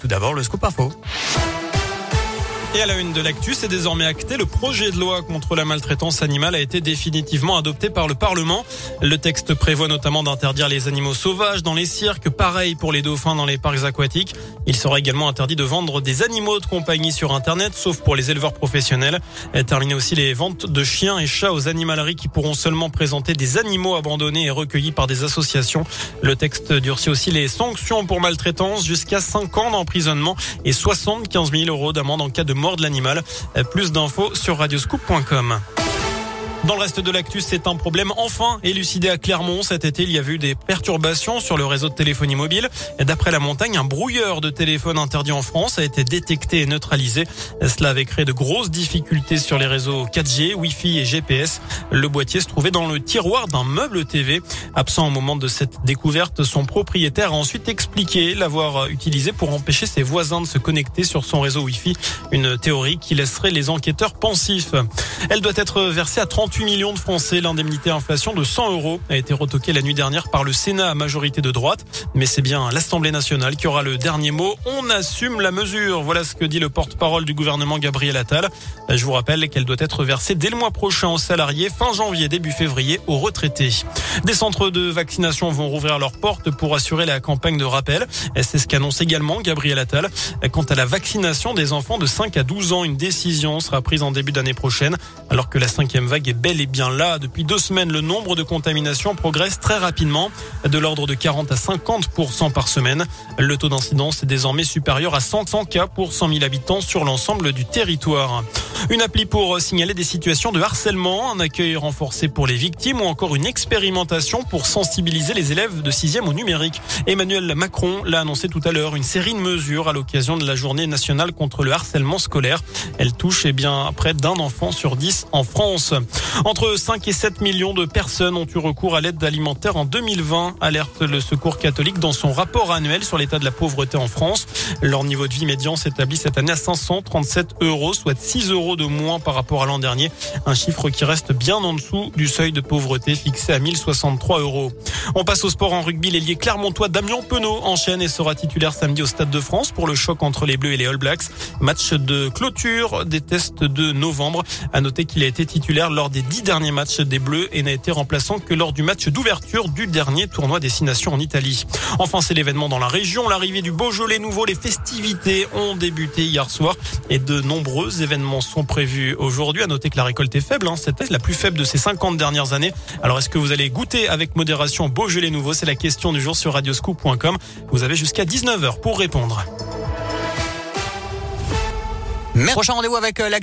tout d'abord le scoop info. Et à la une de l'actu, c'est désormais acté. Le projet de loi contre la maltraitance animale a été définitivement adopté par le Parlement. Le texte prévoit notamment d'interdire les animaux sauvages dans les cirques, pareil pour les dauphins dans les parcs aquatiques. Il sera également interdit de vendre des animaux de compagnie sur Internet, sauf pour les éleveurs professionnels. Terminer aussi les ventes de chiens et chats aux animaleries qui pourront seulement présenter des animaux abandonnés et recueillis par des associations. Le texte durcit aussi les sanctions pour maltraitance jusqu'à 5 ans d'emprisonnement et 75 000 euros d'amende en cas de mort de l'animal. Plus d'infos sur radioscoop.com. Dans le reste de l'actu, c'est un problème enfin élucidé à Clermont. Cet été, il y a eu des perturbations sur le réseau de téléphonie mobile. D'après la montagne, un brouilleur de téléphone interdit en France a été détecté et neutralisé. Cela avait créé de grosses difficultés sur les réseaux 4G, Wi-Fi et GPS. Le boîtier se trouvait dans le tiroir d'un meuble TV. Absent au moment de cette découverte, son propriétaire a ensuite expliqué l'avoir utilisé pour empêcher ses voisins de se connecter sur son réseau Wi-Fi. Une théorie qui laisserait les enquêteurs pensifs. Elle doit être versée à 30 38 millions de Français. L'indemnité inflation de 100 euros a été retoquée la nuit dernière par le Sénat à majorité de droite. Mais c'est bien l'Assemblée nationale qui aura le dernier mot. On assume la mesure. Voilà ce que dit le porte-parole du gouvernement Gabriel Attal. Je vous rappelle qu'elle doit être versée dès le mois prochain aux salariés, fin janvier, début février aux retraités. Des centres de vaccination vont rouvrir leurs portes pour assurer la campagne de rappel. C'est ce qu'annonce également Gabriel Attal. Quant à la vaccination des enfants de 5 à 12 ans, une décision sera prise en début d'année prochaine, alors que la cinquième vague est bel et bien là. Depuis deux semaines, le nombre de contaminations progresse très rapidement, de l'ordre de 40 à 50% par semaine. Le taux d'incidence est désormais supérieur à 100 cas pour 100 000 habitants sur l'ensemble du territoire. Une appli pour signaler des situations de harcèlement, un accueil renforcé pour les victimes ou encore une expérimentation pour sensibiliser les élèves de 6e au numérique. Emmanuel Macron l'a annoncé tout à l'heure, une série de mesures à l'occasion de la journée nationale contre le harcèlement scolaire. Elle touche eh bien près d'un enfant sur dix en France. Entre 5 et 7 millions de personnes ont eu recours à l'aide alimentaire en 2020, alerte le Secours catholique dans son rapport annuel sur l'état de la pauvreté en France. Leur niveau de vie médian s'établit cette année à 537 euros, soit 6 euros de moins par rapport à l'an dernier. Un chiffre qui reste bien en dessous du seuil de pauvreté fixé à 1063 euros. On passe au sport en rugby. L'ailier clermontois Damien Penaud enchaîne et sera titulaire samedi au Stade de France pour le choc entre les Bleus et les All Blacks. Match de clôture des tests de novembre. À noter qu'il a été titulaire lors des dix derniers matchs des Bleus et n'a été remplaçant que lors du match d'ouverture du dernier tournoi Destination en Italie. Enfin, c'est l'événement dans la région. L'arrivée du Beaujolais nouveau. Les festivités ont débuté hier soir et de nombreux événements sont prévus aujourd'hui. À noter que la récolte est faible. Hein. C'était la plus faible de ces 50 dernières années. Alors, est-ce que vous allez goûter avec modération Beaujolais nouveau? C'est la question du jour sur radioscoop.com. Vous avez jusqu'à 19h pour répondre. Prochain rendez-vous avec euh, la